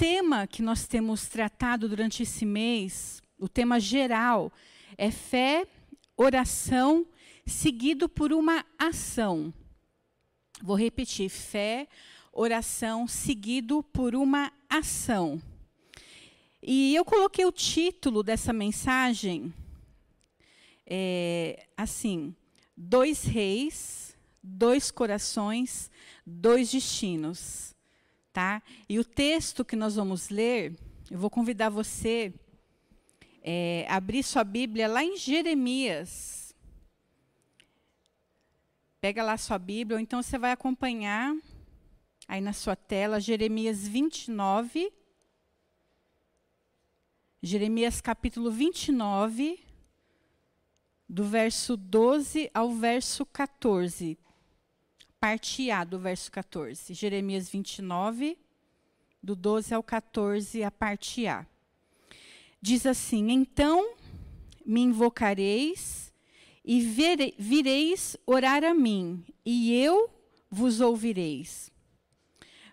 tema que nós temos tratado durante esse mês, o tema geral, é fé, oração, seguido por uma ação. Vou repetir: fé, oração, seguido por uma ação. E eu coloquei o título dessa mensagem é, assim: Dois reis, dois corações, dois destinos. Tá? E o texto que nós vamos ler, eu vou convidar você é, a abrir sua Bíblia lá em Jeremias. Pega lá sua Bíblia, ou então você vai acompanhar aí na sua tela, Jeremias 29. Jeremias capítulo 29, do verso 12 ao verso 14 parte A do verso 14. Jeremias 29, do 12 ao 14, a parte A. Diz assim: Então me invocareis e vireis orar a mim, e eu vos ouvireis.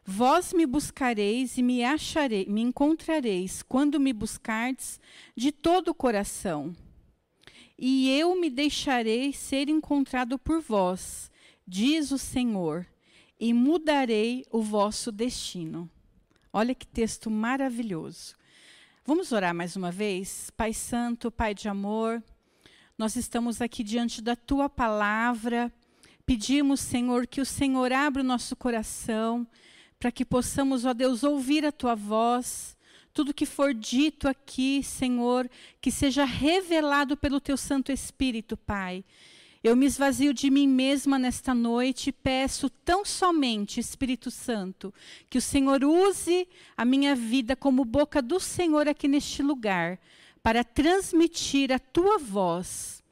Vós me buscareis e me acharei, me encontrareis quando me buscardes de todo o coração. E eu me deixarei ser encontrado por vós diz o Senhor, e mudarei o vosso destino. Olha que texto maravilhoso. Vamos orar mais uma vez? Pai Santo, Pai de amor, nós estamos aqui diante da tua palavra. Pedimos, Senhor, que o Senhor abra o nosso coração para que possamos, ó Deus, ouvir a tua voz. Tudo que for dito aqui, Senhor, que seja revelado pelo teu Santo Espírito, Pai eu me esvazio de mim mesma nesta noite e peço tão somente, Espírito Santo, que o Senhor use a minha vida como boca do Senhor aqui neste lugar, para transmitir a tua voz.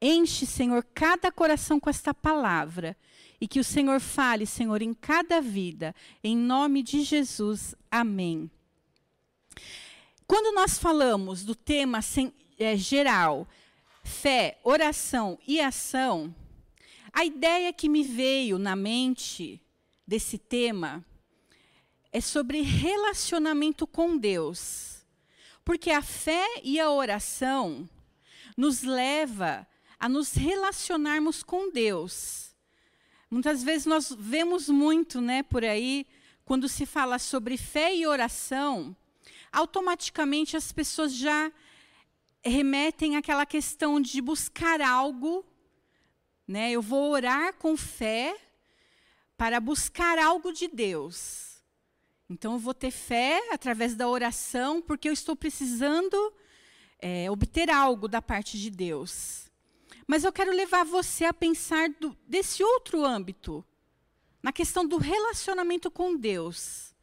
Enche, Senhor, cada coração com esta palavra e que o Senhor fale, Senhor, em cada vida. Em nome de Jesus. Amém. Quando nós falamos do tema é, geral, fé, oração e ação, a ideia que me veio na mente desse tema é sobre relacionamento com Deus. Porque a fé e a oração nos leva a nos relacionarmos com Deus. Muitas vezes nós vemos muito, né, por aí, quando se fala sobre fé e oração, automaticamente as pessoas já remetem àquela questão de buscar algo, né? Eu vou orar com fé para buscar algo de Deus. Então eu vou ter fé através da oração, porque eu estou precisando é, obter algo da parte de Deus. Mas eu quero levar você a pensar do, desse outro âmbito, na questão do relacionamento com Deus.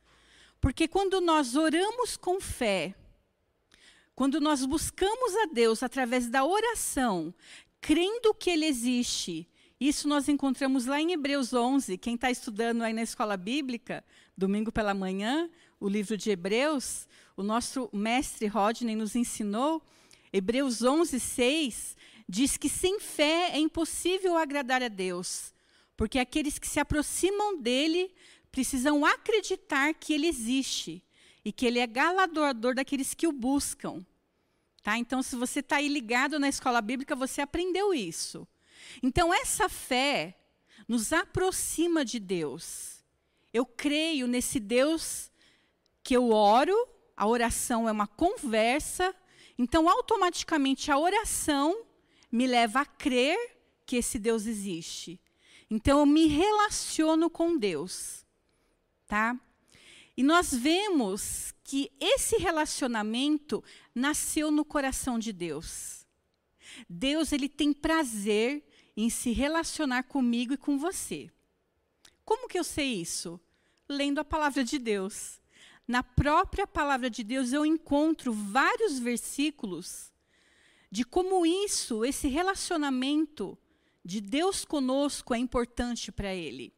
Porque quando nós oramos com fé, quando nós buscamos a Deus através da oração, crendo que Ele existe, isso nós encontramos lá em Hebreus 11. Quem está estudando aí na escola bíblica, domingo pela manhã, o livro de Hebreus, o nosso mestre Rodney nos ensinou. Hebreus 11, 6 diz que sem fé é impossível agradar a Deus, porque aqueles que se aproximam dele precisam acreditar que ele existe e que ele é galardoador daqueles que o buscam. Tá? Então, se você está aí ligado na escola bíblica, você aprendeu isso. Então, essa fé nos aproxima de Deus. Eu creio nesse Deus que eu oro, a oração é uma conversa, então, automaticamente, a oração me leva a crer que esse Deus existe. Então, eu me relaciono com Deus. Tá? E nós vemos que esse relacionamento nasceu no coração de Deus. Deus ele tem prazer em se relacionar comigo e com você. Como que eu sei isso? Lendo a palavra de Deus. Na própria palavra de Deus eu encontro vários versículos de como isso, esse relacionamento de Deus conosco é importante para ele.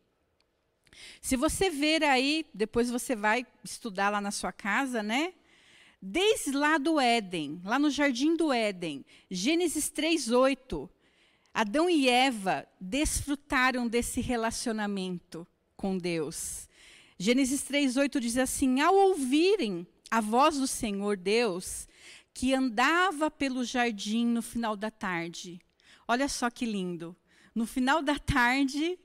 Se você ver aí, depois você vai estudar lá na sua casa, né? Desde lá do Éden, lá no jardim do Éden, Gênesis 3:8, Adão e Eva desfrutaram desse relacionamento com Deus. Gênesis 3:8 diz assim: Ao ouvirem a voz do Senhor Deus, que andava pelo jardim no final da tarde. Olha só que lindo. No final da tarde,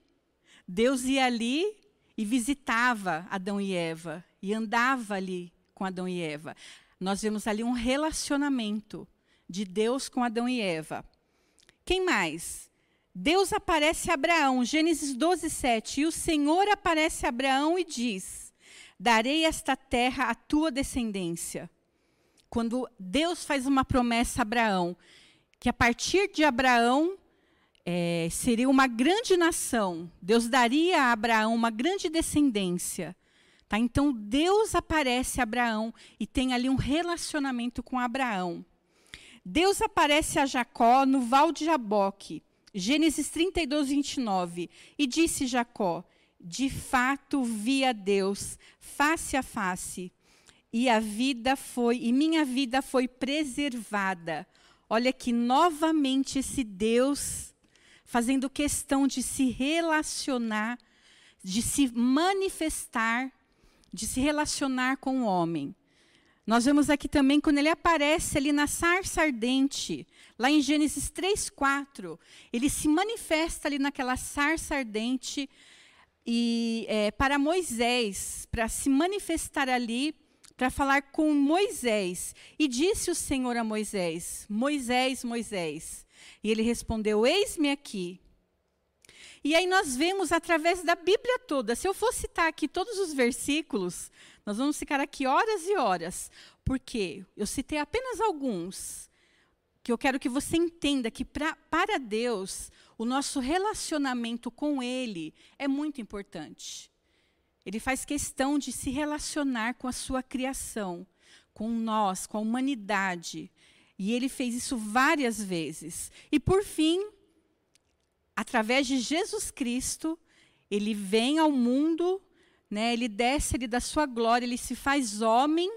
Deus ia ali e visitava Adão e Eva e andava ali com Adão e Eva. Nós vemos ali um relacionamento de Deus com Adão e Eva. Quem mais? Deus aparece a Abraão, Gênesis 12, 7. E o Senhor aparece a Abraão e diz: Darei esta terra à tua descendência. Quando Deus faz uma promessa a Abraão, que a partir de Abraão é, seria uma grande nação, Deus daria a Abraão uma grande descendência. Tá? Então Deus aparece a Abraão e tem ali um relacionamento com Abraão. Deus aparece a Jacó no Val de Jaboque. Gênesis 32, 29. E disse Jacó: De fato vi a Deus face a face, e a vida foi, e minha vida foi preservada. Olha que novamente esse Deus fazendo questão de se relacionar, de se manifestar, de se relacionar com o homem. Nós vemos aqui também quando ele aparece ali na sarça ardente, lá em Gênesis 3, 4, ele se manifesta ali naquela sarça ardente e é, para Moisés, para se manifestar ali, para falar com Moisés. E disse o Senhor a Moisés: Moisés, Moisés. E ele respondeu: Eis-me aqui. E aí nós vemos através da Bíblia toda. Se eu for citar aqui todos os versículos, nós vamos ficar aqui horas e horas. Porque eu citei apenas alguns que eu quero que você entenda que pra, para Deus o nosso relacionamento com Ele é muito importante. Ele faz questão de se relacionar com a sua criação, com nós, com a humanidade. E ele fez isso várias vezes. E por fim, através de Jesus Cristo, ele vem ao mundo, né, ele desce ele da sua glória, ele se faz homem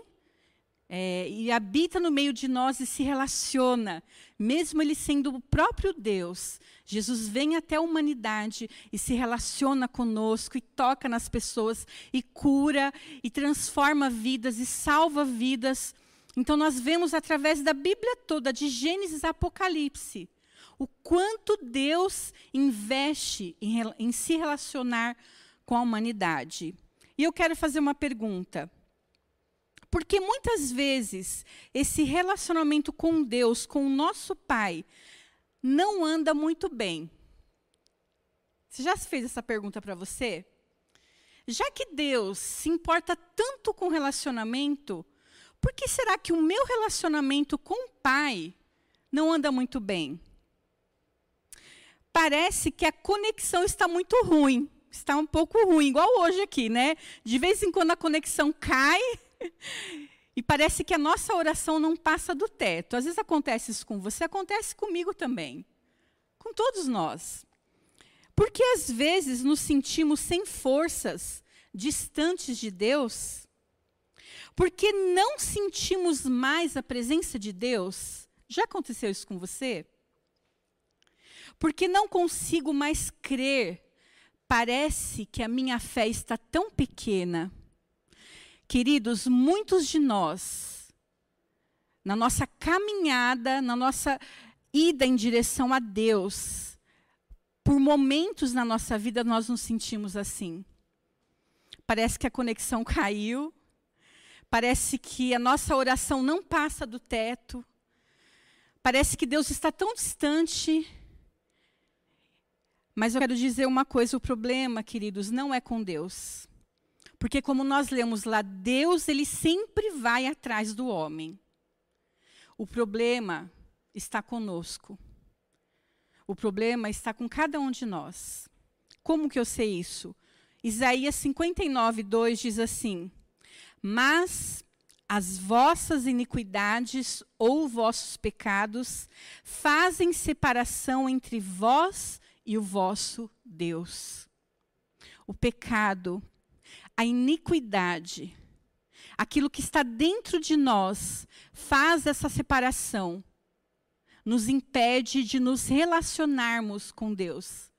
é, e habita no meio de nós e se relaciona, mesmo ele sendo o próprio Deus. Jesus vem até a humanidade e se relaciona conosco e toca nas pessoas e cura e transforma vidas e salva vidas. Então nós vemos através da Bíblia toda, de Gênesis a Apocalipse, o quanto Deus investe em, em se relacionar com a humanidade. E eu quero fazer uma pergunta. Porque muitas vezes esse relacionamento com Deus, com o nosso Pai, não anda muito bem. Você já fez essa pergunta para você? Já que Deus se importa tanto com relacionamento, por que será que o meu relacionamento com o Pai não anda muito bem? parece que a conexão está muito ruim. Está um pouco ruim, igual hoje aqui, né? De vez em quando a conexão cai e parece que a nossa oração não passa do teto. Às vezes acontece isso com você, acontece comigo também. Com todos nós. Porque às vezes nos sentimos sem forças, distantes de Deus. Porque não sentimos mais a presença de Deus. Já aconteceu isso com você? porque não consigo mais crer. Parece que a minha fé está tão pequena. Queridos, muitos de nós, na nossa caminhada, na nossa ida em direção a Deus, por momentos na nossa vida nós nos sentimos assim. Parece que a conexão caiu, parece que a nossa oração não passa do teto, parece que Deus está tão distante mas eu quero dizer uma coisa: o problema, queridos, não é com Deus. Porque, como nós lemos lá, Deus ele sempre vai atrás do homem. O problema está conosco. O problema está com cada um de nós. Como que eu sei isso? Isaías 59, 2 diz assim: Mas as vossas iniquidades ou vossos pecados fazem separação entre vós e o vosso Deus. O pecado, a iniquidade, aquilo que está dentro de nós, faz essa separação, nos impede de nos relacionarmos com Deus.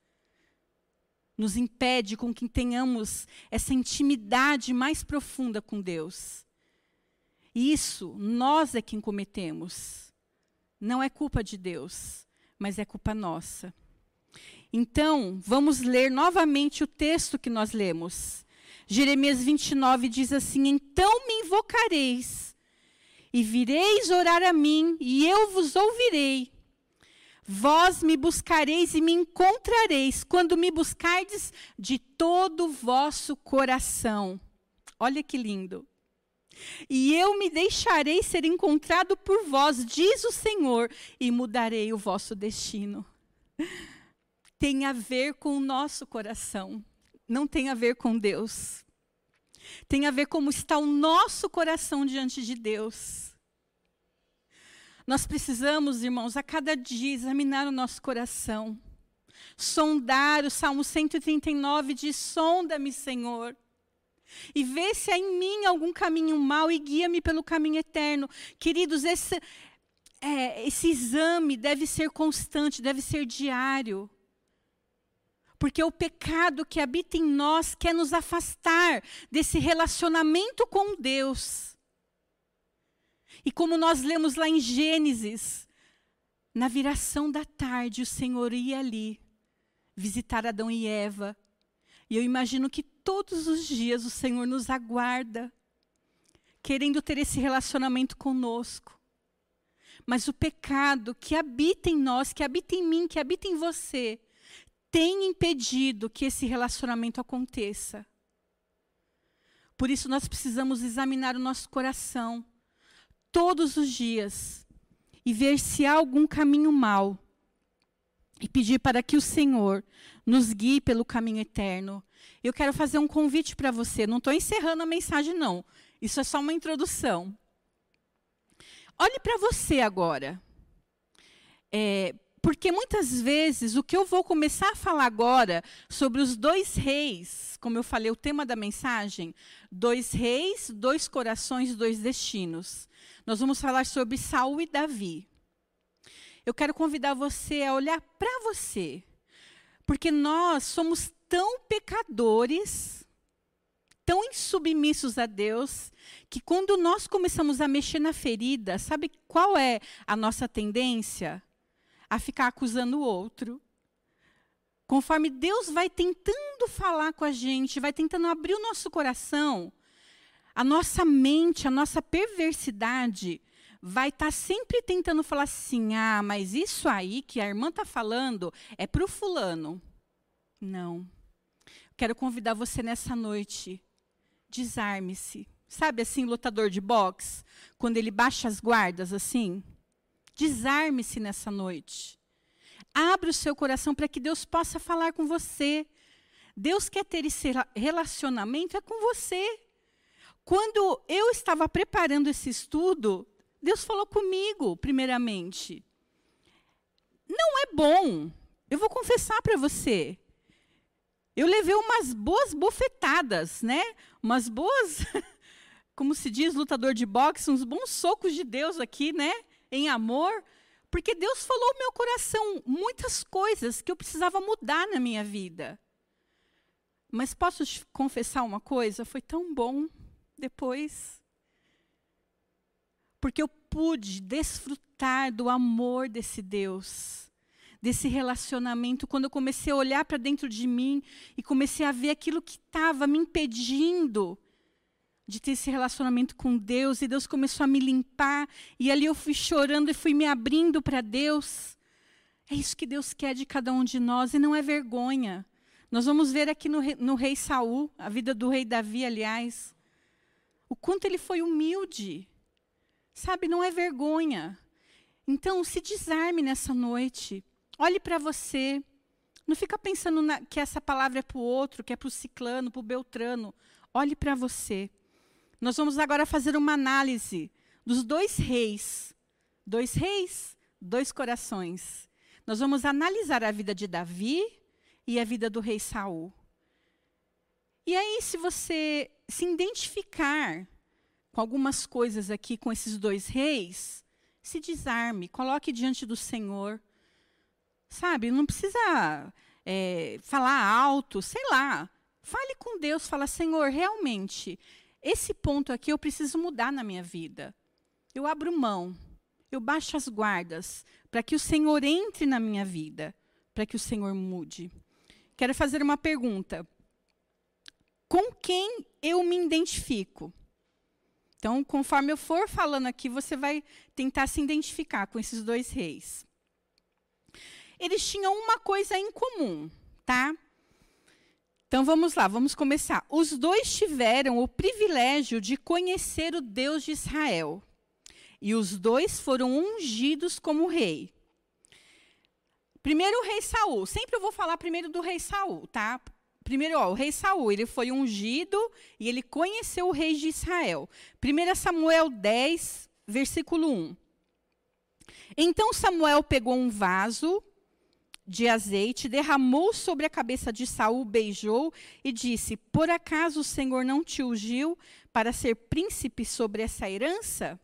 Nos impede com que tenhamos essa intimidade mais profunda com Deus. E isso nós é quem cometemos. Não é culpa de Deus, mas é culpa nossa. Então, vamos ler novamente o texto que nós lemos. Jeremias 29 diz assim: Então me invocareis, e vireis orar a mim, e eu vos ouvirei. Vós me buscareis e me encontrareis quando me buscardes de todo o vosso coração. Olha que lindo. E eu me deixarei ser encontrado por vós, diz o Senhor, e mudarei o vosso destino. Tem a ver com o nosso coração, não tem a ver com Deus. Tem a ver como está o nosso coração diante de Deus. Nós precisamos, irmãos, a cada dia examinar o nosso coração. Sondar, o Salmo 139 diz: Sonda-me, Senhor. E vê se há em mim algum caminho mau e guia-me pelo caminho eterno. Queridos, esse, é, esse exame deve ser constante, deve ser diário. Porque o pecado que habita em nós quer nos afastar desse relacionamento com Deus. E como nós lemos lá em Gênesis, na viração da tarde, o Senhor ia ali visitar Adão e Eva. E eu imagino que todos os dias o Senhor nos aguarda, querendo ter esse relacionamento conosco. Mas o pecado que habita em nós, que habita em mim, que habita em você, tem impedido que esse relacionamento aconteça. Por isso nós precisamos examinar o nosso coração todos os dias e ver se há algum caminho mau e pedir para que o Senhor nos guie pelo caminho eterno. Eu quero fazer um convite para você. Não estou encerrando a mensagem, não. Isso é só uma introdução. Olhe para você agora. É, porque muitas vezes o que eu vou começar a falar agora sobre os dois reis, como eu falei, o tema da mensagem, dois reis, dois corações, dois destinos. Nós vamos falar sobre Saul e Davi. Eu quero convidar você a olhar para você, porque nós somos tão pecadores, tão insubmissos a Deus, que quando nós começamos a mexer na ferida, sabe qual é a nossa tendência? A ficar acusando o outro. Conforme Deus vai tentando falar com a gente, vai tentando abrir o nosso coração, a nossa mente, a nossa perversidade vai estar tá sempre tentando falar assim: ah, mas isso aí que a irmã está falando é para o fulano. Não. Quero convidar você nessa noite. Desarme-se. Sabe assim, lutador de boxe? Quando ele baixa as guardas assim? Desarme-se nessa noite. Abra o seu coração para que Deus possa falar com você. Deus quer ter esse relacionamento é com você. Quando eu estava preparando esse estudo, Deus falou comigo, primeiramente. Não é bom. Eu vou confessar para você. Eu levei umas boas bofetadas, né? Umas boas, como se diz, lutador de boxe, uns bons socos de Deus aqui, né? Em amor. Porque Deus falou no meu coração muitas coisas que eu precisava mudar na minha vida. Mas posso te confessar uma coisa? Foi tão bom depois. Porque eu pude desfrutar do amor desse Deus, desse relacionamento, quando eu comecei a olhar para dentro de mim e comecei a ver aquilo que estava me impedindo de ter esse relacionamento com Deus, e Deus começou a me limpar, e ali eu fui chorando e fui me abrindo para Deus. É isso que Deus quer de cada um de nós, e não é vergonha. Nós vamos ver aqui no, no rei Saul, a vida do rei Davi, aliás. O quanto ele foi humilde. Sabe, não é vergonha. Então, se desarme nessa noite. Olhe para você. Não fica pensando na, que essa palavra é para o outro, que é para o ciclano, para o beltrano. Olhe para você. Nós vamos agora fazer uma análise dos dois reis. Dois reis, dois corações. Nós vamos analisar a vida de Davi e a vida do rei Saul. E aí, se você se identificar com algumas coisas aqui, com esses dois reis, se desarme, coloque diante do Senhor. Sabe, não precisa é, falar alto, sei lá. Fale com Deus, fala, Senhor, realmente, esse ponto aqui eu preciso mudar na minha vida. Eu abro mão, eu baixo as guardas, para que o Senhor entre na minha vida, para que o Senhor mude. Quero fazer uma pergunta. Com quem eu me identifico? Então, conforme eu for falando aqui, você vai tentar se identificar com esses dois reis. Eles tinham uma coisa em comum, tá? Então vamos lá, vamos começar. Os dois tiveram o privilégio de conhecer o Deus de Israel. E os dois foram ungidos como rei. Primeiro o rei Saul. Sempre eu vou falar primeiro do rei Saul, tá? Primeiro, ó, o rei Saul, ele foi ungido e ele conheceu o rei de Israel. 1 Samuel 10, versículo 1. Então Samuel pegou um vaso de azeite, derramou sobre a cabeça de Saul, beijou e disse: Por acaso o Senhor não te ungiu para ser príncipe sobre essa herança?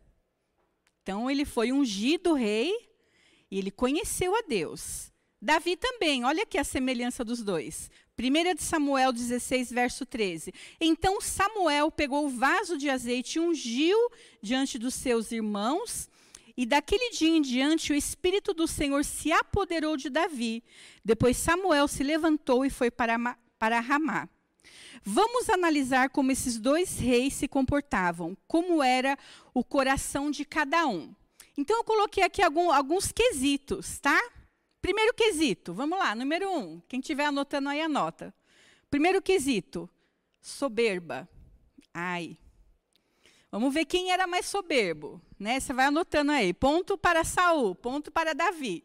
Então ele foi ungido rei e ele conheceu a Deus. Davi também, olha aqui a semelhança dos dois. 1 de Samuel 16, verso 13. Então Samuel pegou o vaso de azeite e ungiu diante dos seus irmãos e daquele dia em diante, o Espírito do Senhor se apoderou de Davi. Depois Samuel se levantou e foi para, para Ramá. Vamos analisar como esses dois reis se comportavam, como era o coração de cada um. Então, eu coloquei aqui algum, alguns quesitos, tá? Primeiro quesito, vamos lá, número um. Quem estiver anotando aí, anota. Primeiro quesito, soberba. Ai, Vamos ver quem era mais soberbo, né? Você vai anotando aí. Ponto para Saul, ponto para Davi.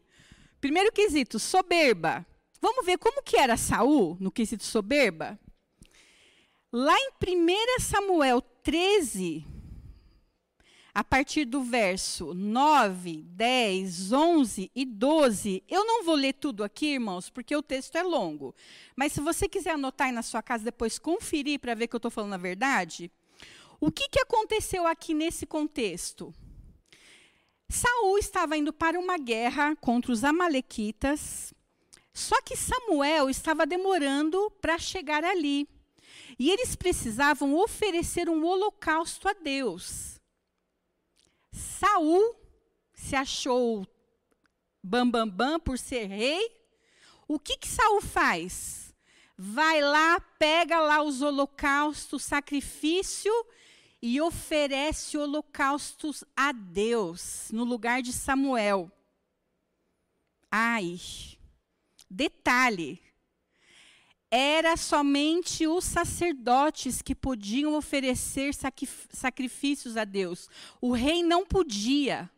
Primeiro quesito, soberba. Vamos ver como que era Saul no quesito soberba? Lá em 1 Samuel 13, a partir do verso 9, 10, 11 e 12, eu não vou ler tudo aqui, irmãos, porque o texto é longo. Mas se você quiser anotar aí na sua casa depois conferir para ver que eu estou falando a verdade, o que, que aconteceu aqui nesse contexto? Saul estava indo para uma guerra contra os amalequitas, só que Samuel estava demorando para chegar ali. E eles precisavam oferecer um holocausto a Deus. Saul se achou bambambam bam, bam por ser rei. O que que Saul faz? Vai lá, pega lá os holocaustos, sacrifício e oferece holocaustos a Deus no lugar de Samuel. Ai, detalhe: era somente os sacerdotes que podiam oferecer sacrifícios a Deus. O rei não podia.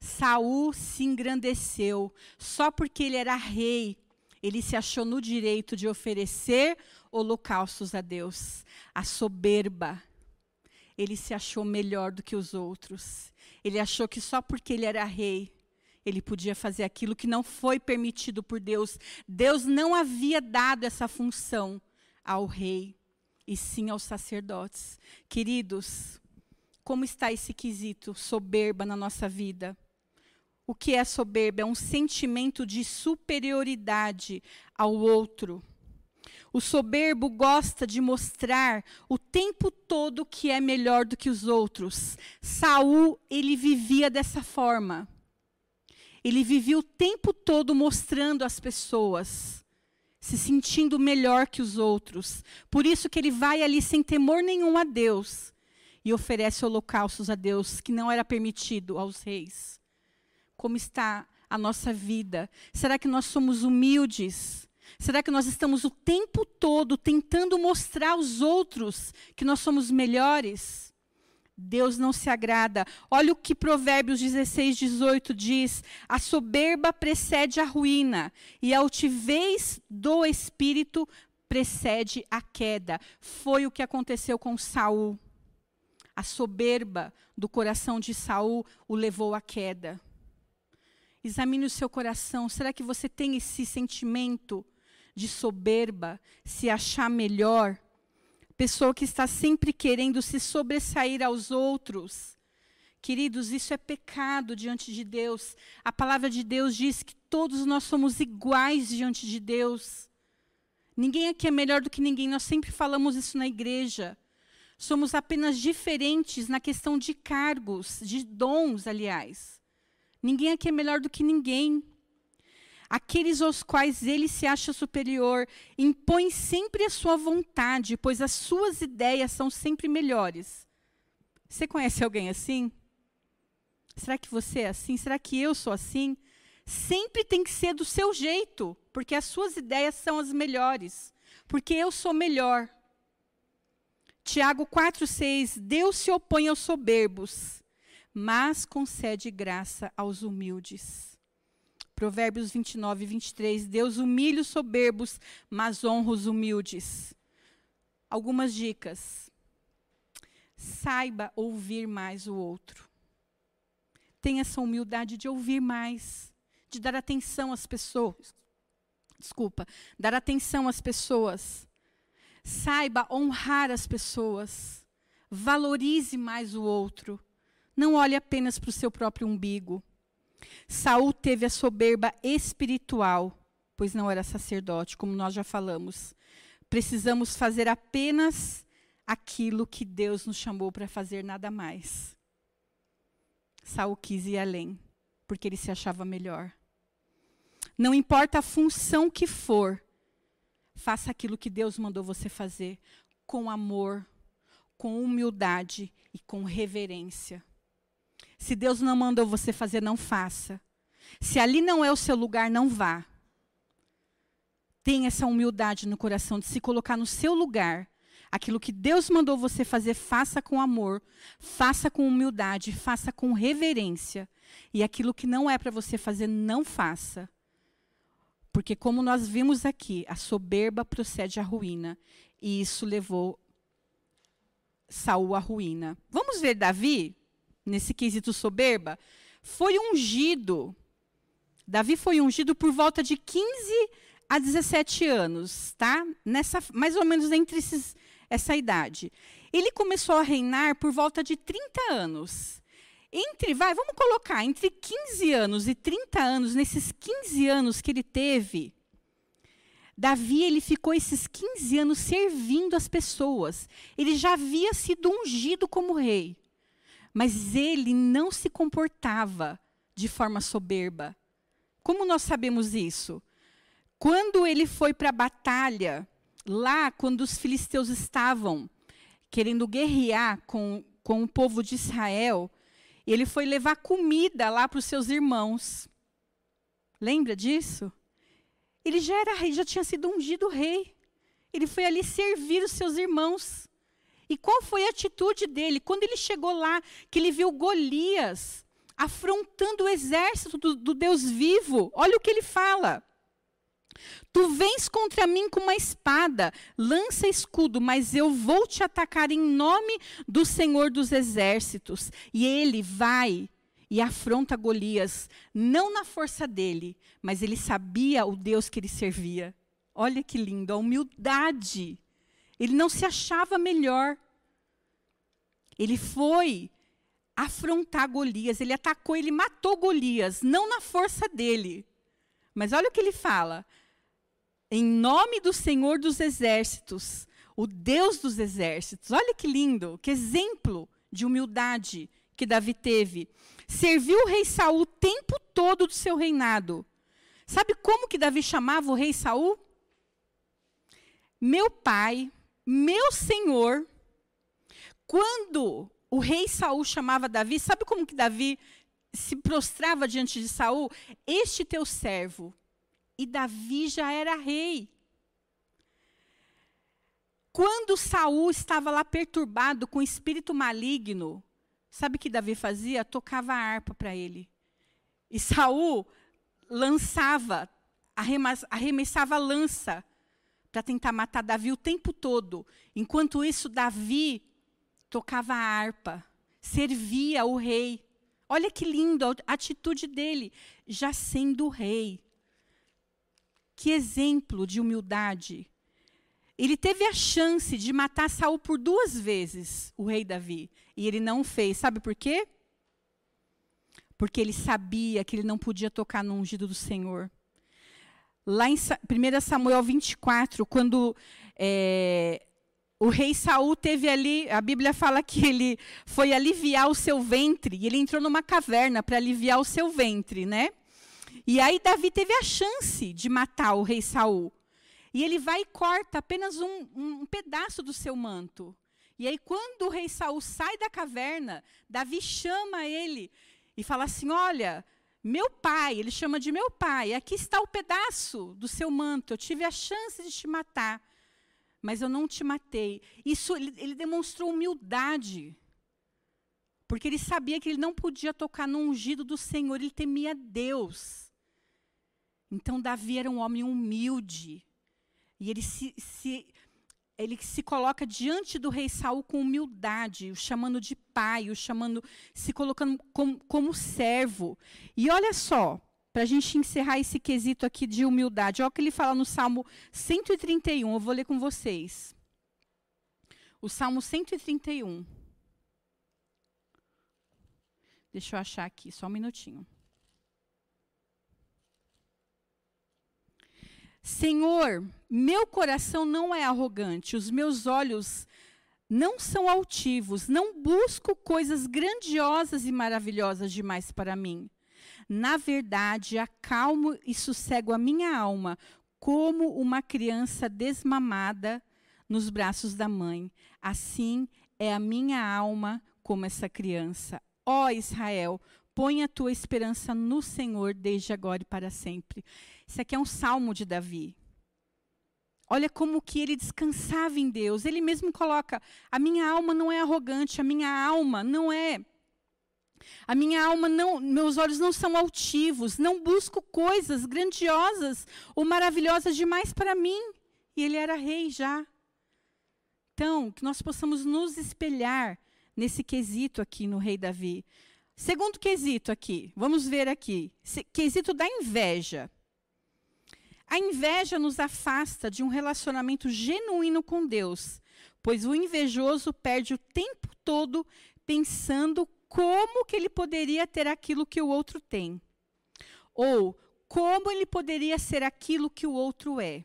Saul se engrandeceu só porque ele era rei. Ele se achou no direito de oferecer holocaustos a Deus. A soberba. Ele se achou melhor do que os outros. Ele achou que só porque ele era rei, ele podia fazer aquilo que não foi permitido por Deus. Deus não havia dado essa função ao rei, e sim aos sacerdotes. Queridos, como está esse quesito soberba na nossa vida? O que é soberba? É um sentimento de superioridade ao outro. O soberbo gosta de mostrar o tempo todo que é melhor do que os outros. Saul, ele vivia dessa forma. Ele vivia o tempo todo mostrando às pessoas, se sentindo melhor que os outros. Por isso que ele vai ali sem temor nenhum a Deus e oferece holocaustos a Deus que não era permitido aos reis. Como está a nossa vida? Será que nós somos humildes? Será que nós estamos o tempo todo tentando mostrar aos outros que nós somos melhores? Deus não se agrada. Olha o que Provérbios 16, 18 diz: a soberba precede a ruína, e a altivez do espírito precede a queda. Foi o que aconteceu com Saul. A soberba do coração de Saul o levou à queda. Examine o seu coração. Será que você tem esse sentimento? de soberba, se achar melhor, pessoa que está sempre querendo se sobressair aos outros, Queridos, isso é pecado diante de Deus. A palavra de Deus diz que todos nós somos iguais diante de Deus. Ninguém aqui é melhor do que ninguém, nós sempre falamos isso na igreja. Somos apenas diferentes na questão de cargos, de dons, aliás. Ninguém aqui é melhor do que ninguém. Aqueles aos quais ele se acha superior impõe sempre a sua vontade, pois as suas ideias são sempre melhores. Você conhece alguém assim? Será que você é assim? Será que eu sou assim? Sempre tem que ser do seu jeito, porque as suas ideias são as melhores, porque eu sou melhor. Tiago 4,6: Deus se opõe aos soberbos, mas concede graça aos humildes. Provérbios 29, 23. Deus humilha os soberbos, mas honra os humildes. Algumas dicas. Saiba ouvir mais o outro. Tenha essa humildade de ouvir mais, de dar atenção às pessoas. Desculpa, dar atenção às pessoas. Saiba honrar as pessoas. Valorize mais o outro. Não olhe apenas para o seu próprio umbigo. Saul teve a soberba espiritual, pois não era sacerdote, como nós já falamos. Precisamos fazer apenas aquilo que Deus nos chamou para fazer, nada mais. Saul quis ir além, porque ele se achava melhor. Não importa a função que for, Faça aquilo que Deus mandou você fazer com amor, com humildade e com reverência. Se Deus não mandou você fazer, não faça. Se ali não é o seu lugar, não vá. Tenha essa humildade no coração de se colocar no seu lugar. Aquilo que Deus mandou você fazer, faça com amor, faça com humildade, faça com reverência. E aquilo que não é para você fazer, não faça. Porque, como nós vimos aqui, a soberba procede à ruína. E isso levou Saul à ruína. Vamos ver Davi, nesse quesito soberba? Foi ungido. Davi foi ungido por volta de 15 a 17 anos, tá? Nessa, mais ou menos entre esses, essa idade. Ele começou a reinar por volta de 30 anos. Entre, vai, vamos colocar, entre 15 anos e 30 anos, nesses 15 anos que ele teve, Davi ele ficou esses 15 anos servindo as pessoas. Ele já havia sido ungido como rei. Mas ele não se comportava de forma soberba. Como nós sabemos isso? Quando ele foi para a batalha, lá quando os filisteus estavam querendo guerrear com, com o povo de Israel, ele foi levar comida lá para os seus irmãos. Lembra disso? Ele já era rei, já tinha sido ungido rei. Ele foi ali servir os seus irmãos. E qual foi a atitude dele? Quando ele chegou lá, que ele viu Golias afrontando o exército do, do Deus vivo, olha o que ele fala. Tu vens contra mim com uma espada, lança escudo, mas eu vou te atacar em nome do Senhor dos Exércitos. E ele vai e afronta Golias, não na força dele, mas ele sabia o Deus que ele servia. Olha que lindo, a humildade. Ele não se achava melhor. Ele foi afrontar Golias, ele atacou, ele matou Golias, não na força dele. Mas olha o que ele fala: em nome do Senhor dos Exércitos, o Deus dos Exércitos. Olha que lindo, que exemplo de humildade que Davi teve. Serviu o rei Saul o tempo todo do seu reinado. Sabe como que Davi chamava o rei Saul? Meu pai, meu senhor. Quando o rei Saul chamava Davi, sabe como que Davi se prostrava diante de Saul? Este teu servo e Davi já era rei. Quando Saul estava lá perturbado com espírito maligno, sabe o que Davi fazia? Tocava a harpa para ele. E Saul lançava, arremessava lança para tentar matar Davi o tempo todo. Enquanto isso, Davi tocava a harpa, servia o rei. Olha que lindo a atitude dele, já sendo rei. Que exemplo de humildade. Ele teve a chance de matar Saul por duas vezes, o rei Davi, e ele não fez. Sabe por quê? porque ele sabia que ele não podia tocar no ungido do Senhor. Lá em 1 Samuel 24, quando é, o rei Saul teve ali, a Bíblia fala que ele foi aliviar o seu ventre, e ele entrou numa caverna para aliviar o seu ventre, né? E aí Davi teve a chance de matar o rei Saul. E ele vai e corta apenas um, um pedaço do seu manto. E aí, quando o rei Saul sai da caverna, Davi chama ele e fala assim: Olha, meu pai, ele chama de meu pai, aqui está o pedaço do seu manto, eu tive a chance de te matar mas eu não te matei. Isso ele, ele demonstrou humildade. Porque ele sabia que ele não podia tocar no ungido do Senhor, ele temia Deus. Então Davi era um homem humilde. E ele se, se, ele se coloca diante do rei Saul com humildade, o chamando de pai, o chamando, se colocando como, como servo. E olha só, para a gente encerrar esse quesito aqui de humildade. Olha o que ele fala no Salmo 131, eu vou ler com vocês. O Salmo 131. Deixa eu achar aqui, só um minutinho. Senhor, meu coração não é arrogante, os meus olhos não são altivos, não busco coisas grandiosas e maravilhosas demais para mim. Na verdade, acalmo e sossego a minha alma, como uma criança desmamada nos braços da mãe. Assim é a minha alma como essa criança. Ó Israel, põe a tua esperança no Senhor desde agora e para sempre. Isso aqui é um salmo de Davi. Olha como que ele descansava em Deus. Ele mesmo coloca: a minha alma não é arrogante, a minha alma não é a minha alma não, meus olhos não são altivos, não busco coisas grandiosas ou maravilhosas demais para mim. E ele era rei já. Então, que nós possamos nos espelhar nesse quesito aqui no rei Davi. Segundo quesito aqui, vamos ver aqui, quesito da inveja. A inveja nos afasta de um relacionamento genuíno com Deus, pois o invejoso perde o tempo todo pensando como que ele poderia ter aquilo que o outro tem. Ou como ele poderia ser aquilo que o outro é.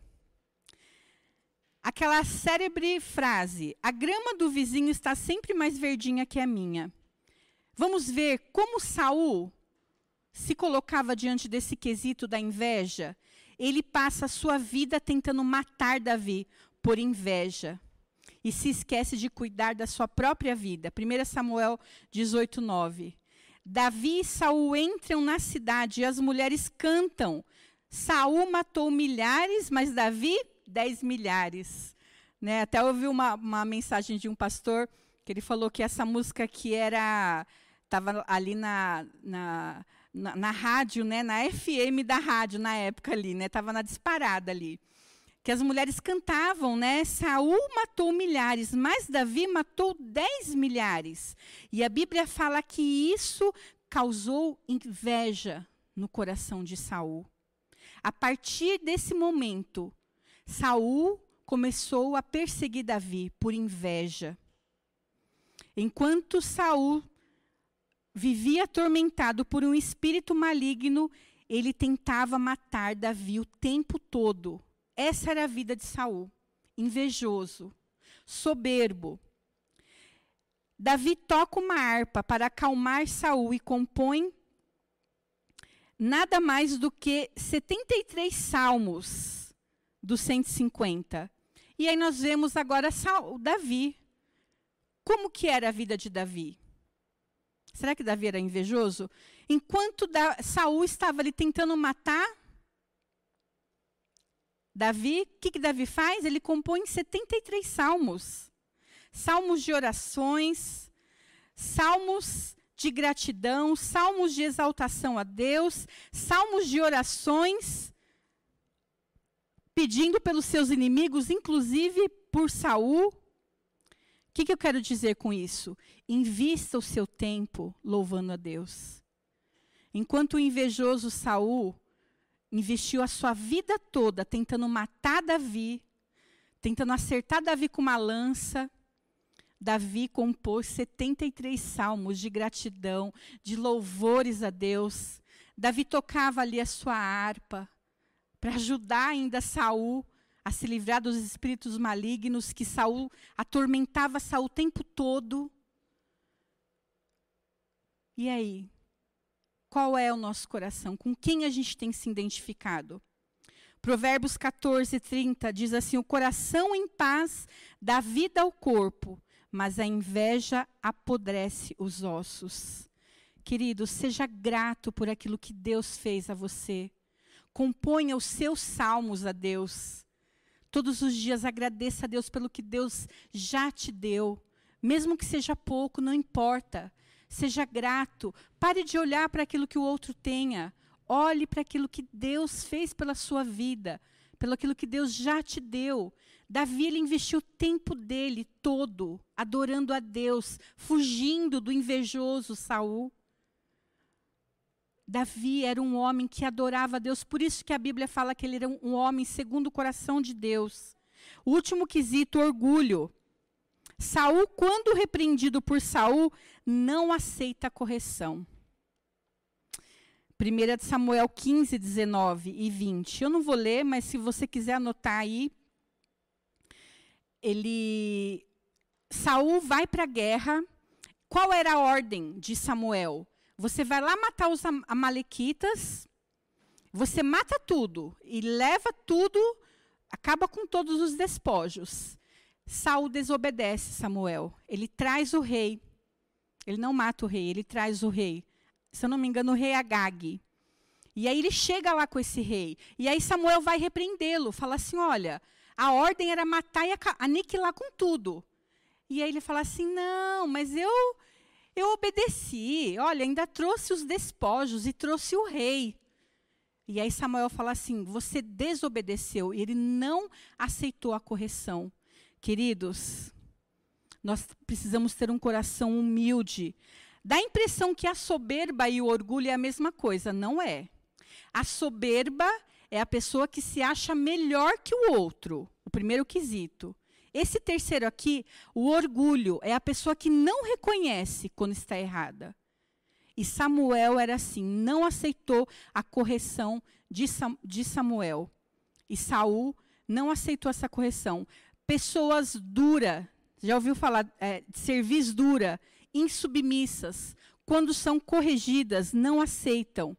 Aquela célebre frase: a grama do vizinho está sempre mais verdinha que a minha. Vamos ver como Saul se colocava diante desse quesito da inveja. Ele passa a sua vida tentando matar Davi por inveja e se esquece de cuidar da sua própria vida. 1 Samuel 18, 9. Davi e Saul entram na cidade e as mulheres cantam. Saul matou milhares, mas Davi, dez milhares. Né? Até ouvi uma, uma mensagem de um pastor que ele falou que essa música que era estava ali na, na, na, na, rádio, né, na FM da rádio na época ali, né, estava na disparada ali que as mulheres cantavam, né? Saul matou milhares, mas Davi matou dez milhares. E a Bíblia fala que isso causou inveja no coração de Saul. A partir desse momento, Saul começou a perseguir Davi por inveja. Enquanto Saul vivia atormentado por um espírito maligno, ele tentava matar Davi o tempo todo essa era a vida de Saul, invejoso, soberbo. Davi toca uma harpa para acalmar Saul e compõe nada mais do que 73 salmos dos 150. E aí nós vemos agora Saul, Davi. Como que era a vida de Davi? Será que Davi era invejoso? Enquanto da, Saul estava ali tentando matar Davi, o que, que Davi faz? Ele compõe 73 salmos. Salmos de orações, salmos de gratidão, salmos de exaltação a Deus, salmos de orações, pedindo pelos seus inimigos, inclusive por Saul. O que, que eu quero dizer com isso? Invista o seu tempo louvando a Deus. Enquanto o invejoso Saul investiu a sua vida toda tentando matar Davi, tentando acertar Davi com uma lança. Davi compôs 73 salmos de gratidão, de louvores a Deus. Davi tocava ali a sua harpa para ajudar ainda Saul a se livrar dos espíritos malignos que Saul atormentava Saul o tempo todo. E aí? Qual é o nosso coração? Com quem a gente tem se identificado? Provérbios 14, 30 diz assim: O coração em paz dá vida ao corpo, mas a inveja apodrece os ossos. Querido, seja grato por aquilo que Deus fez a você. Componha os seus salmos a Deus. Todos os dias agradeça a Deus pelo que Deus já te deu. Mesmo que seja pouco, não importa. Seja grato. Pare de olhar para aquilo que o outro tenha. Olhe para aquilo que Deus fez pela sua vida, pelo aquilo que Deus já te deu. Davi ele investiu o tempo dele todo adorando a Deus, fugindo do invejoso Saul. Davi era um homem que adorava a Deus, por isso que a Bíblia fala que ele era um homem segundo o coração de Deus. O último quesito, orgulho. Saul, quando repreendido por Saul, não aceita a correção. 1 Samuel 15, 19 e 20. Eu não vou ler, mas se você quiser anotar aí, ele Saul vai para a guerra. Qual era a ordem de Samuel? Você vai lá matar os amalequitas, você mata tudo e leva tudo, acaba com todos os despojos. Saul desobedece Samuel. Ele traz o rei. Ele não mata o rei, ele traz o rei. Se eu não me engano, o rei Agag. E aí ele chega lá com esse rei. E aí Samuel vai repreendê-lo, fala assim: olha, a ordem era matar e aniquilar com tudo. E aí ele fala assim: não, mas eu eu obedeci. Olha, ainda trouxe os despojos e trouxe o rei. E aí Samuel fala assim: você desobedeceu. E ele não aceitou a correção. Queridos, nós precisamos ter um coração humilde. Dá a impressão que a soberba e o orgulho é a mesma coisa. Não é. A soberba é a pessoa que se acha melhor que o outro. O primeiro quesito. Esse terceiro aqui, o orgulho, é a pessoa que não reconhece quando está errada. E Samuel era assim, não aceitou a correção de, de Samuel. E Saul não aceitou essa correção. Pessoas duras, já ouviu falar é, de cerviz dura, insubmissas, quando são corrigidas, não aceitam.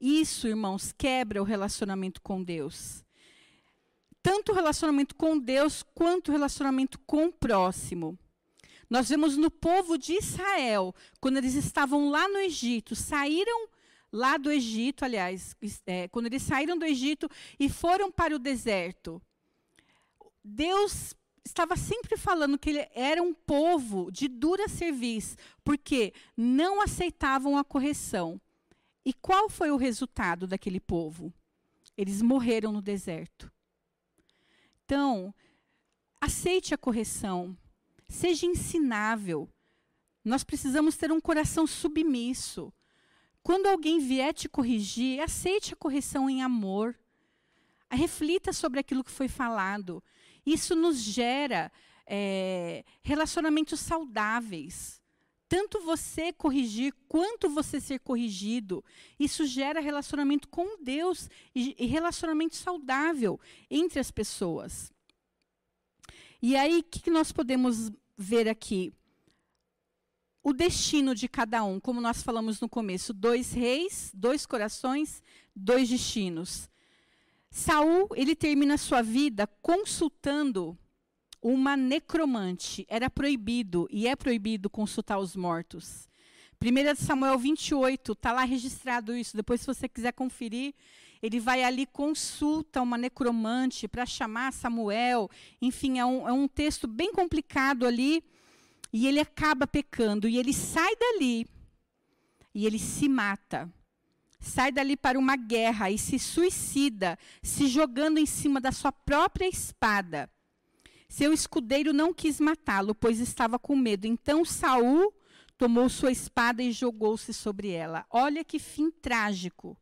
Isso, irmãos, quebra o relacionamento com Deus. Tanto o relacionamento com Deus quanto o relacionamento com o próximo. Nós vemos no povo de Israel, quando eles estavam lá no Egito, saíram lá do Egito, aliás, é, quando eles saíram do Egito e foram para o deserto. Deus estava sempre falando que ele era um povo de dura serviço, porque não aceitavam a correção. E qual foi o resultado daquele povo? Eles morreram no deserto. Então, aceite a correção, seja ensinável. Nós precisamos ter um coração submisso. Quando alguém vier te corrigir, aceite a correção em amor. Reflita sobre aquilo que foi falado. Isso nos gera é, relacionamentos saudáveis tanto você corrigir quanto você ser corrigido, isso gera relacionamento com Deus e, relacionamento saudável entre as pessoas. E aí, o que, que nós podemos ver aqui? O destino de cada um, como nós falamos no começo, dois reis, dois corações, dois destinos. Saul, ele termina sua vida consultando uma necromante. Era proibido, e é proibido consultar os mortos. 1 Samuel 28, está lá registrado isso. Depois, se você quiser conferir, ele vai ali, consulta uma necromante para chamar Samuel. Enfim, é um, é um texto bem complicado ali. E ele acaba pecando. E ele sai dali. E ele se mata. Sai dali para uma guerra e se suicida, se jogando em cima da sua própria espada. Seu escudeiro não quis matá-lo, pois estava com medo. Então Saul tomou sua espada e jogou-se sobre ela. Olha que fim trágico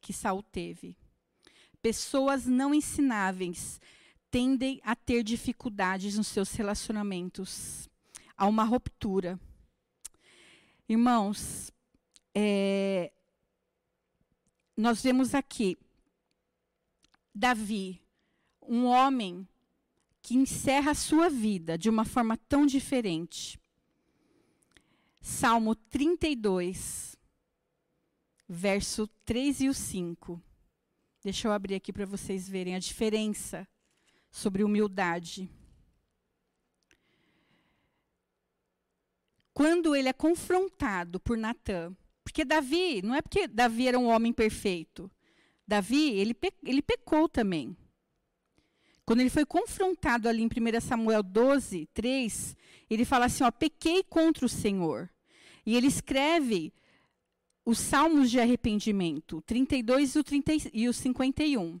que Saul teve. Pessoas não ensináveis, tendem a ter dificuldades nos seus relacionamentos. Há uma ruptura. Irmãos, é, nós vemos aqui Davi, um homem que encerra a sua vida de uma forma tão diferente. Salmo 32, verso 3 e o 5. Deixa eu abrir aqui para vocês verem a diferença sobre humildade. Quando ele é confrontado por Natã, porque Davi, não é porque Davi era um homem perfeito. Davi, ele, pe ele pecou também. Quando ele foi confrontado ali em 1 Samuel 12, 3, ele fala assim: ó, pequei contra o Senhor. E ele escreve os salmos de arrependimento, 32 e o, 30, e o 51.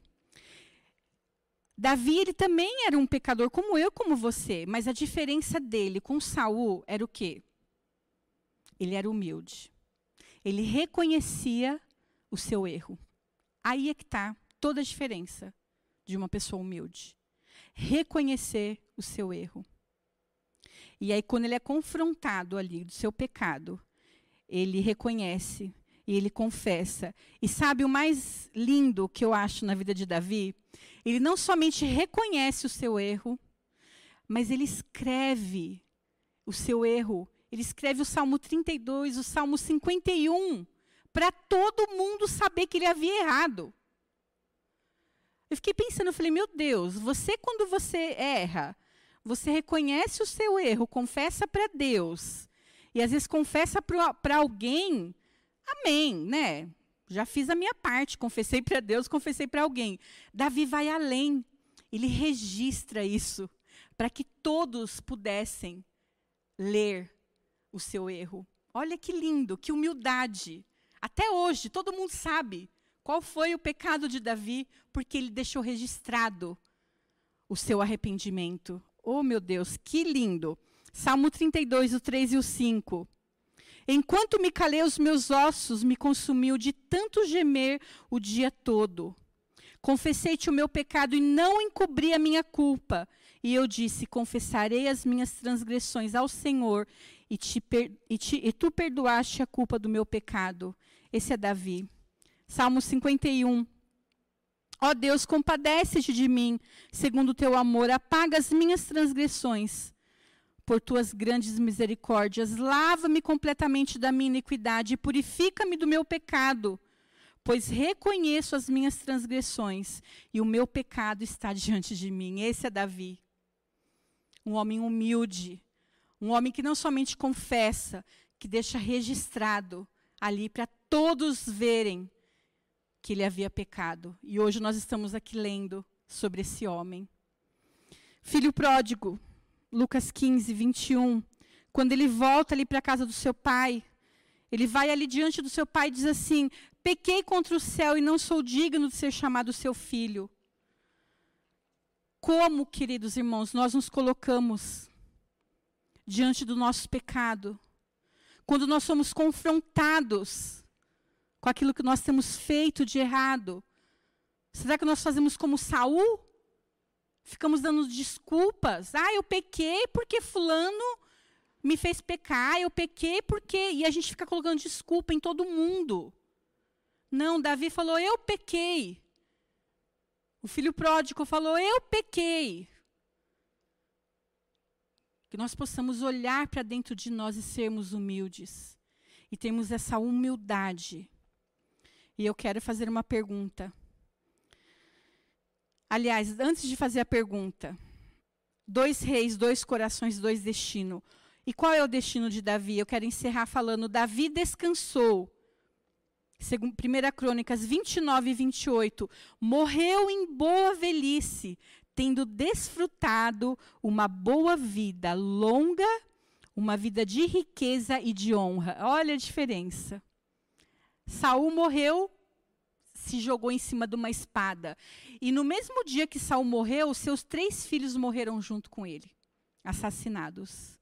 Davi, ele também era um pecador como eu, como você, mas a diferença dele com Saul era o quê? Ele era humilde. Ele reconhecia o seu erro. Aí é que está toda a diferença de uma pessoa humilde reconhecer o seu erro. E aí, quando ele é confrontado ali do seu pecado, ele reconhece e ele confessa. E sabe o mais lindo que eu acho na vida de Davi? Ele não somente reconhece o seu erro, mas ele escreve o seu erro. Ele escreve o Salmo 32, o Salmo 51, para todo mundo saber que ele havia errado. Eu fiquei pensando, eu falei, meu Deus, você quando você erra, você reconhece o seu erro, confessa para Deus, e às vezes confessa para alguém, amém, né? Já fiz a minha parte, confessei para Deus, confessei para alguém. Davi vai além, ele registra isso, para que todos pudessem ler o seu erro. Olha que lindo, que humildade. Até hoje, todo mundo sabe qual foi o pecado de Davi? Porque ele deixou registrado o seu arrependimento. Oh, meu Deus, que lindo! Salmo 32, o 3 e o 5. Enquanto me calei, os meus ossos me consumiu de tanto gemer o dia todo. Confessei-te o meu pecado e não encobri a minha culpa. E eu disse: Confessarei as minhas transgressões ao Senhor, e, te, e, te, e tu perdoaste a culpa do meu pecado. Esse é Davi. Salmo 51. Ó Deus, compadece-te de mim, segundo o teu amor, apaga as minhas transgressões. Por tuas grandes misericórdias, lava-me completamente da minha iniquidade e purifica-me do meu pecado, pois reconheço as minhas transgressões e o meu pecado está diante de mim. Esse é Davi. Um homem humilde, um homem que não somente confessa, que deixa registrado ali para todos verem que ele havia pecado. E hoje nós estamos aqui lendo sobre esse homem. Filho pródigo, Lucas 15, 21. Quando ele volta ali para a casa do seu pai, ele vai ali diante do seu pai e diz assim: Pequei contra o céu e não sou digno de ser chamado seu filho. Como, queridos irmãos, nós nos colocamos diante do nosso pecado, quando nós somos confrontados com aquilo que nós temos feito de errado? Será que nós fazemos como Saul? Ficamos dando desculpas. Ah, eu pequei porque fulano me fez pecar, eu pequei porque. E a gente fica colocando desculpa em todo mundo. Não, Davi falou, eu pequei. O filho pródigo falou, eu pequei. Que nós possamos olhar para dentro de nós e sermos humildes. E termos essa humildade e eu quero fazer uma pergunta. Aliás, antes de fazer a pergunta, dois reis, dois corações, dois destinos. E qual é o destino de Davi? Eu quero encerrar falando: Davi descansou. Segundo 1 Crônicas 29 e 28. Morreu em boa velhice, tendo desfrutado uma boa vida longa, uma vida de riqueza e de honra. Olha a diferença. Saul morreu, se jogou em cima de uma espada. E no mesmo dia que Saul morreu, seus três filhos morreram junto com ele, assassinados.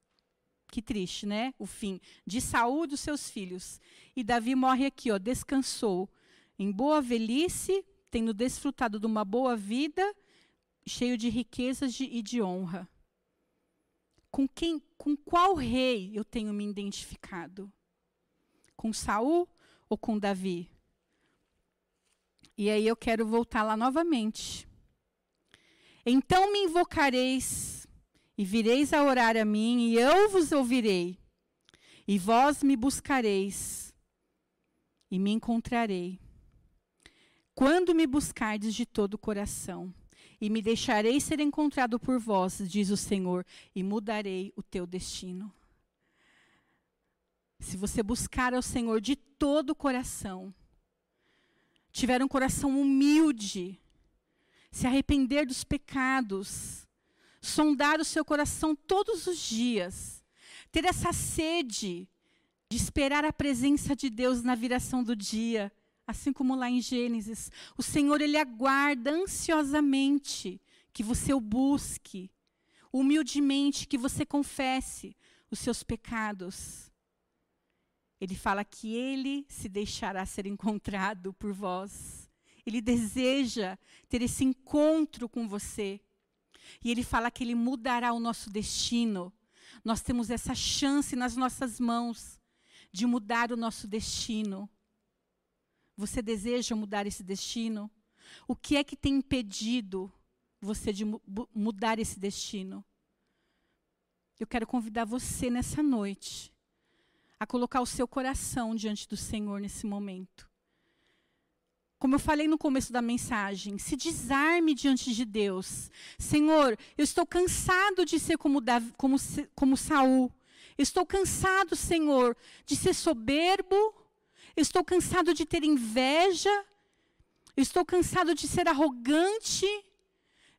Que triste, né? O fim de Saul e dos seus filhos. E Davi morre aqui, ó, descansou em boa velhice, tendo desfrutado de uma boa vida, cheio de riquezas de, e de honra. Com quem, com qual rei eu tenho me identificado? Com Saul ou com Davi? E aí eu quero voltar lá novamente. Então me invocareis e vireis a orar a mim, e eu vos ouvirei. E vós me buscareis e me encontrarei. Quando me buscardes de todo o coração, e me deixarei ser encontrado por vós, diz o Senhor, e mudarei o teu destino. Se você buscar ao Senhor de todo o coração, tiver um coração humilde, se arrepender dos pecados, sondar o seu coração todos os dias, ter essa sede de esperar a presença de Deus na viração do dia, assim como lá em Gênesis, o Senhor ele aguarda ansiosamente que você o busque, humildemente que você confesse os seus pecados. Ele fala que ele se deixará ser encontrado por vós. Ele deseja ter esse encontro com você. E ele fala que ele mudará o nosso destino. Nós temos essa chance nas nossas mãos de mudar o nosso destino. Você deseja mudar esse destino? O que é que tem impedido você de mu mudar esse destino? Eu quero convidar você nessa noite a colocar o seu coração diante do Senhor nesse momento. Como eu falei no começo da mensagem, se desarme diante de Deus. Senhor, eu estou cansado de ser como, Davi, como, como Saul. Estou cansado, Senhor, de ser soberbo. Estou cansado de ter inveja. Estou cansado de ser arrogante.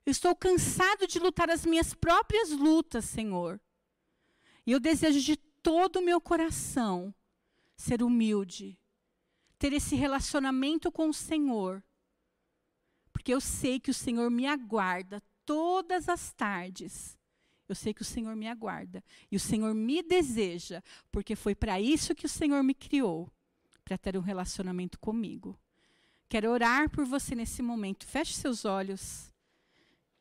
Estou cansado de lutar as minhas próprias lutas, Senhor. E eu desejo de todo o meu coração ser humilde ter esse relacionamento com o Senhor. Porque eu sei que o Senhor me aguarda todas as tardes. Eu sei que o Senhor me aguarda. E o Senhor me deseja, porque foi para isso que o Senhor me criou para ter um relacionamento comigo. Quero orar por você nesse momento. Feche seus olhos.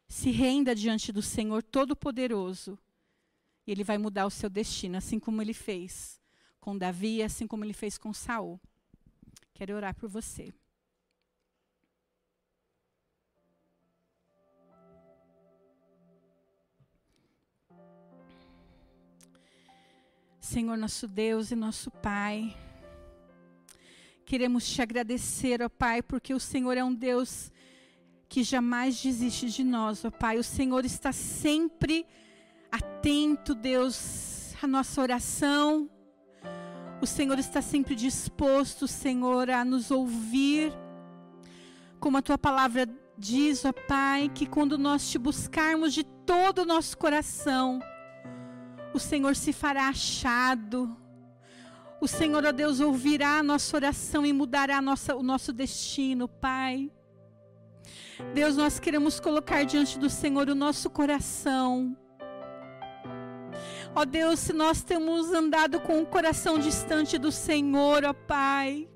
Se renda diante do Senhor Todo-Poderoso. E Ele vai mudar o seu destino, assim como Ele fez com Davi, assim como Ele fez com Saul. Quero orar por você. Senhor nosso Deus e nosso Pai, queremos te agradecer, ó Pai, porque o Senhor é um Deus que jamais desiste de nós, ó Pai. O Senhor está sempre atento, Deus, à nossa oração o Senhor está sempre disposto, Senhor, a nos ouvir. Como a tua palavra diz, ó Pai, que quando nós te buscarmos de todo o nosso coração, o Senhor se fará achado. O Senhor, ó Deus, ouvirá a nossa oração e mudará nossa, o nosso destino, Pai. Deus, nós queremos colocar diante do Senhor o nosso coração. Ó Deus, se nós temos andado com o coração distante do Senhor, ó Pai,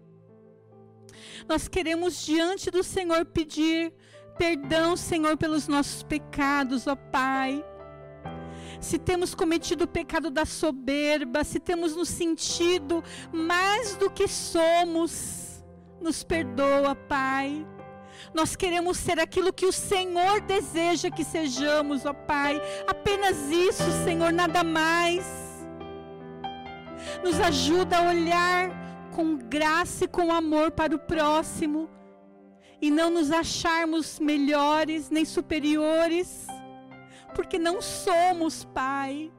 nós queremos diante do Senhor pedir perdão, Senhor, pelos nossos pecados, ó Pai. Se temos cometido o pecado da soberba, se temos nos sentido mais do que somos, nos perdoa, Pai. Nós queremos ser aquilo que o Senhor deseja que sejamos, ó Pai. Apenas isso, Senhor, nada mais. Nos ajuda a olhar com graça e com amor para o próximo e não nos acharmos melhores nem superiores, porque não somos, Pai.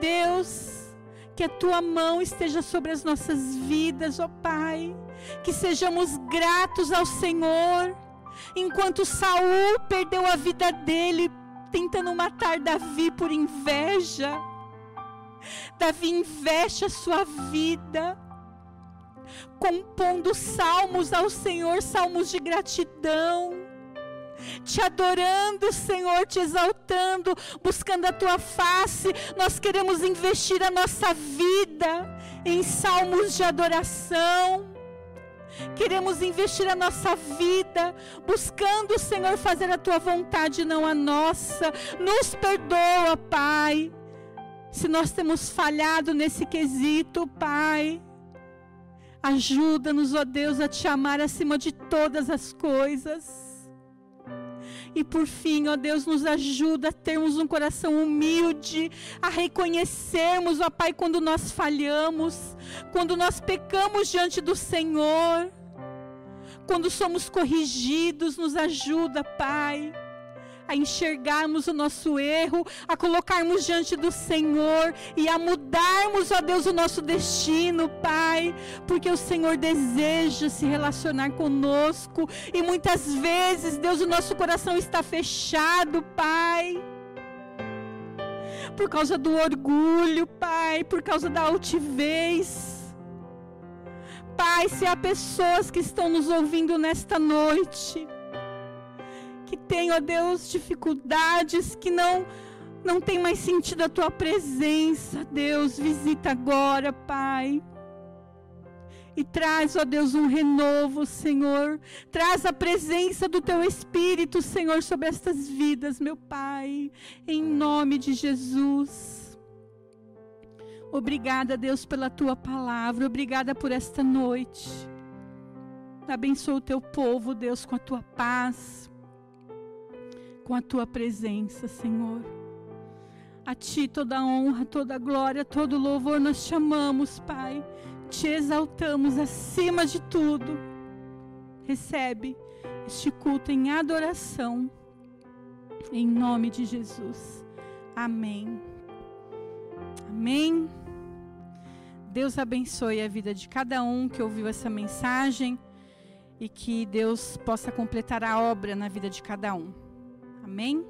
Deus, que a tua mão esteja sobre as nossas vidas, ó Pai que sejamos gratos ao Senhor. Enquanto Saul perdeu a vida dele tentando matar Davi por inveja, Davi investe a sua vida, compondo salmos ao Senhor, salmos de gratidão, te adorando, Senhor, te exaltando, buscando a tua face. Nós queremos investir a nossa vida em salmos de adoração Queremos investir a nossa vida buscando, Senhor, fazer a tua vontade, não a nossa. Nos perdoa, Pai. Se nós temos falhado nesse quesito, Pai. Ajuda-nos, ó Deus, a te amar acima de todas as coisas. E por fim, ó Deus, nos ajuda a termos um coração humilde, a reconhecermos, ó Pai, quando nós falhamos, quando nós pecamos diante do Senhor, quando somos corrigidos, nos ajuda, Pai a enxergarmos o nosso erro, a colocarmos diante do Senhor e a mudarmos, ó Deus, o nosso destino, Pai, porque o Senhor deseja se relacionar conosco e muitas vezes, Deus, o nosso coração está fechado, Pai. Por causa do orgulho, Pai, por causa da altivez. Pai, se há pessoas que estão nos ouvindo nesta noite, que tem, ó Deus, dificuldades, que não não tem mais sentido a tua presença, Deus, visita agora, Pai. E traz, ó Deus, um renovo, Senhor. Traz a presença do teu Espírito, Senhor, sobre estas vidas, meu Pai. Em nome de Jesus. Obrigada, Deus, pela tua palavra. Obrigada por esta noite. Abençoa o teu povo, Deus, com a tua paz com a tua presença, Senhor. A ti toda a honra, toda a glória, todo o louvor nós te amamos, Pai. Te exaltamos acima de tudo. Recebe este culto em adoração. Em nome de Jesus. Amém. Amém. Deus abençoe a vida de cada um que ouviu essa mensagem e que Deus possa completar a obra na vida de cada um. Amém?